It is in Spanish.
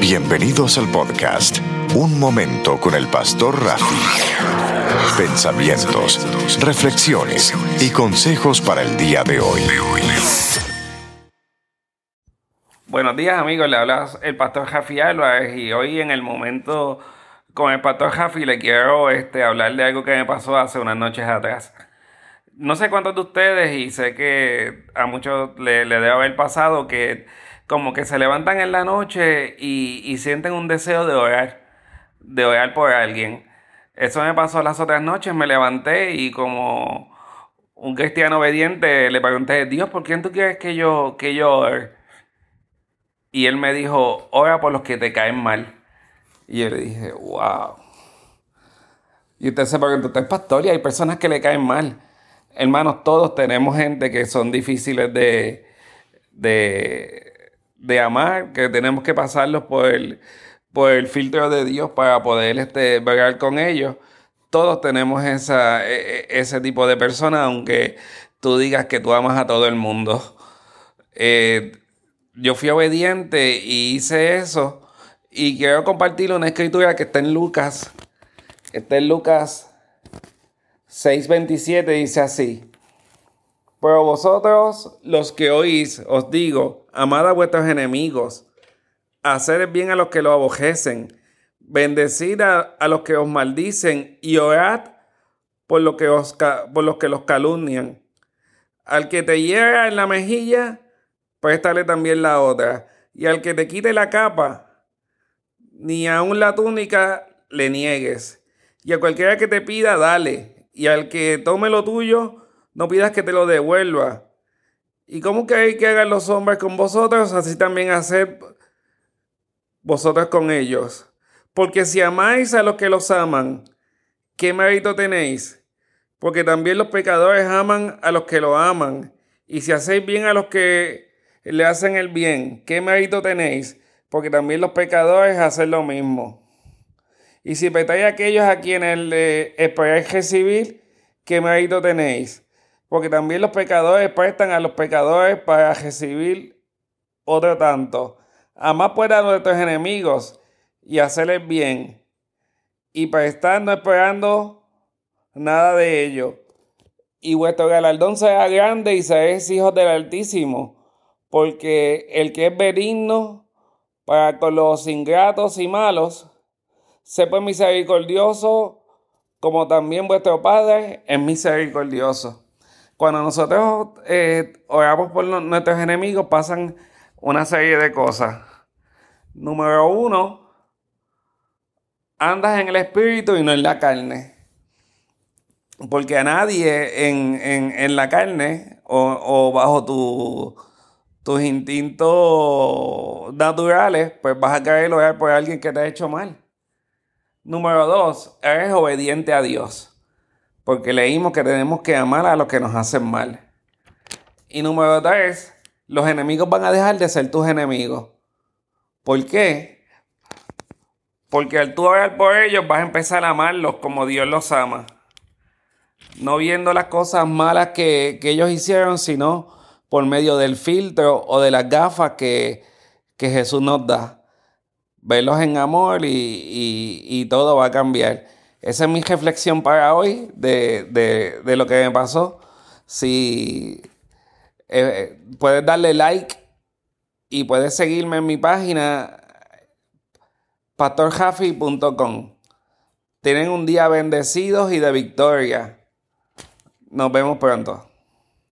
Bienvenidos al podcast Un Momento con el Pastor Rafi. Pensamientos, reflexiones y consejos para el día de hoy. Buenos días amigos, le habla el Pastor Rafi Álvarez y hoy en el momento con el Pastor Rafi le quiero este, hablar de algo que me pasó hace unas noches atrás. No sé cuántos de ustedes y sé que a muchos le, le debe haber pasado que como que se levantan en la noche y, sienten un deseo de orar, de orar por alguien. Eso me pasó las otras noches, me levanté y como un cristiano obediente le pregunté, Dios, ¿por quién tú quieres que yo, que yo ore? Y él me dijo, ora por los que te caen mal. Y yo le dije, wow. Y usted se pregunta, usted es pastor y hay personas que le caen mal. Hermanos, todos tenemos gente que son difíciles de, de de amar, que tenemos que pasarlos por el, por el filtro de Dios para poder este, con ellos. Todos tenemos esa, e, e, ese tipo de personas, aunque tú digas que tú amas a todo el mundo. Eh, yo fui obediente y hice eso. Y quiero compartir una escritura que está en Lucas. Está en Lucas 6:27, dice así. Pero vosotros, los que oís, os digo, amad a vuestros enemigos, haced bien a los que lo aborrecen, bendecid a, los que os maldicen y orad por, lo que os, por los que los calumnian. Al que te hiera en la mejilla, préstale también la otra. Y al que te quite la capa, ni aun la túnica le niegues. Y a cualquiera que te pida, dale. Y al que tome lo tuyo, no pidas que te lo devuelva. ¿Y cómo queréis que hagan los hombres con vosotros? Así también haced vosotros con ellos. Porque si amáis a los que los aman, ¿qué mérito tenéis? Porque también los pecadores aman a los que lo aman. Y si hacéis bien a los que le hacen el bien, ¿qué mérito tenéis? Porque también los pecadores hacen lo mismo. Y si petáis a aquellos a quienes le esperáis recibir, ¿qué mérito tenéis? Porque también los pecadores prestan a los pecadores para recibir otro tanto. Amar pues a nuestros enemigos y hacerles bien, y prestar no esperando nada de ello. Y vuestro galardón será grande y seréis hijos del Altísimo, porque el que es benigno para con los ingratos y malos, sepa misericordioso, como también vuestro Padre es misericordioso. Cuando nosotros eh, oramos por nuestros enemigos pasan una serie de cosas. Número uno, andas en el espíritu y no en la carne. Porque a nadie en, la carne o, bajo tus instintos naturales, pues vas a querer orar por alguien que te ha hecho mal. Número dos, eres obediente a Dios porque leímos que tenemos que amar a los que nos hacen mal. Y número tres, los enemigos van a dejar de ser tus enemigos. ¿Por qué? Porque al tú orar por ellos vas a empezar a amarlos como Dios los ama. No viendo las cosas malas que, ellos hicieron, sino por medio del filtro o de las gafas que, Jesús nos da. Verlos en amor y todo va a cambiar. Esa es mi reflexión para hoy de, lo que me pasó. Si eh, puedes darle like y puedes seguirme en mi página pastorjafi.com. Tienen un día bendecidos y de victoria. Nos vemos pronto.